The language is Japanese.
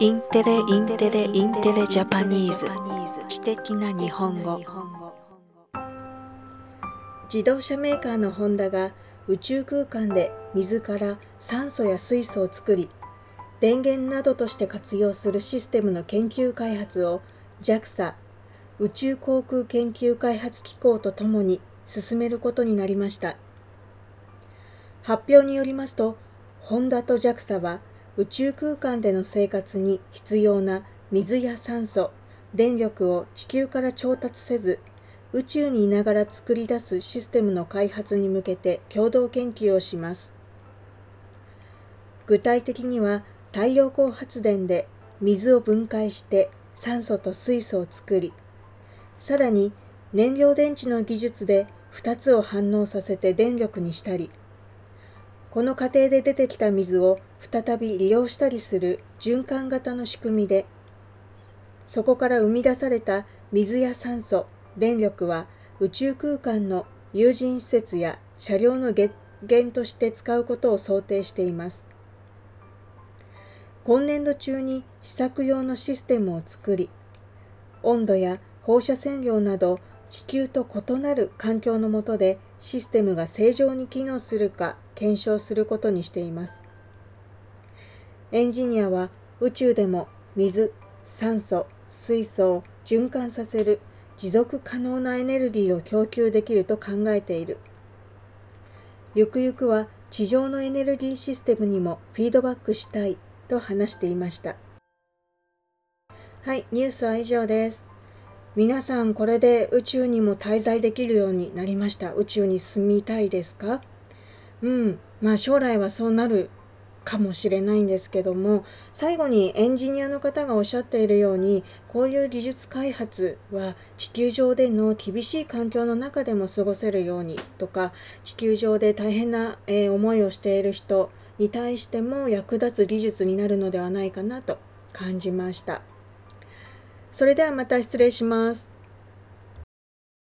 Intelle Intelle Intelle Japanese。知的な日本語。自動車メーカーのホンダが宇宙空間で水から酸素や水素を作り電源などとして活用するシステムの研究開発を JAXA 宇宙航空研究開発機構とともに進めることになりました。発表によりますとホンダと JAXA は宇宙空間での生活に必要な水や酸素、電力を地球から調達せず、宇宙にいながら作り出すシステムの開発に向けて共同研究をします。具体的には太陽光発電で水を分解して酸素と水素を作り、さらに燃料電池の技術で2つを反応させて電力にしたり、この過程で出てきた水を再び利用したりする循環型の仕組みで、そこから生み出された水や酸素、電力は宇宙空間の有人施設や車両の源として使うことを想定しています。今年度中に試作用のシステムを作り、温度や放射線量など地球と異なる環境の下でシステムが正常に機能するか検証することにしています。エンジニアは宇宙でも水、酸素、水素を循環させる持続可能なエネルギーを供給できると考えている。ゆくゆくは地上のエネルギーシステムにもフィードバックしたいと話していました。はい、ニュースは以上です。皆さんこれで宇宙にも滞在できるようになりました。宇宙に住みたいですか？うん、まあ将来はそうなるかもしれないんですけども最後にエンジニアの方がおっしゃっているようにこういう技術開発は地球上での厳しい環境の中でも過ごせるようにとか地球上で大変な、え思いをしている人に対しても役立つ技術になるのではないかなと感じました。それではまた失礼します。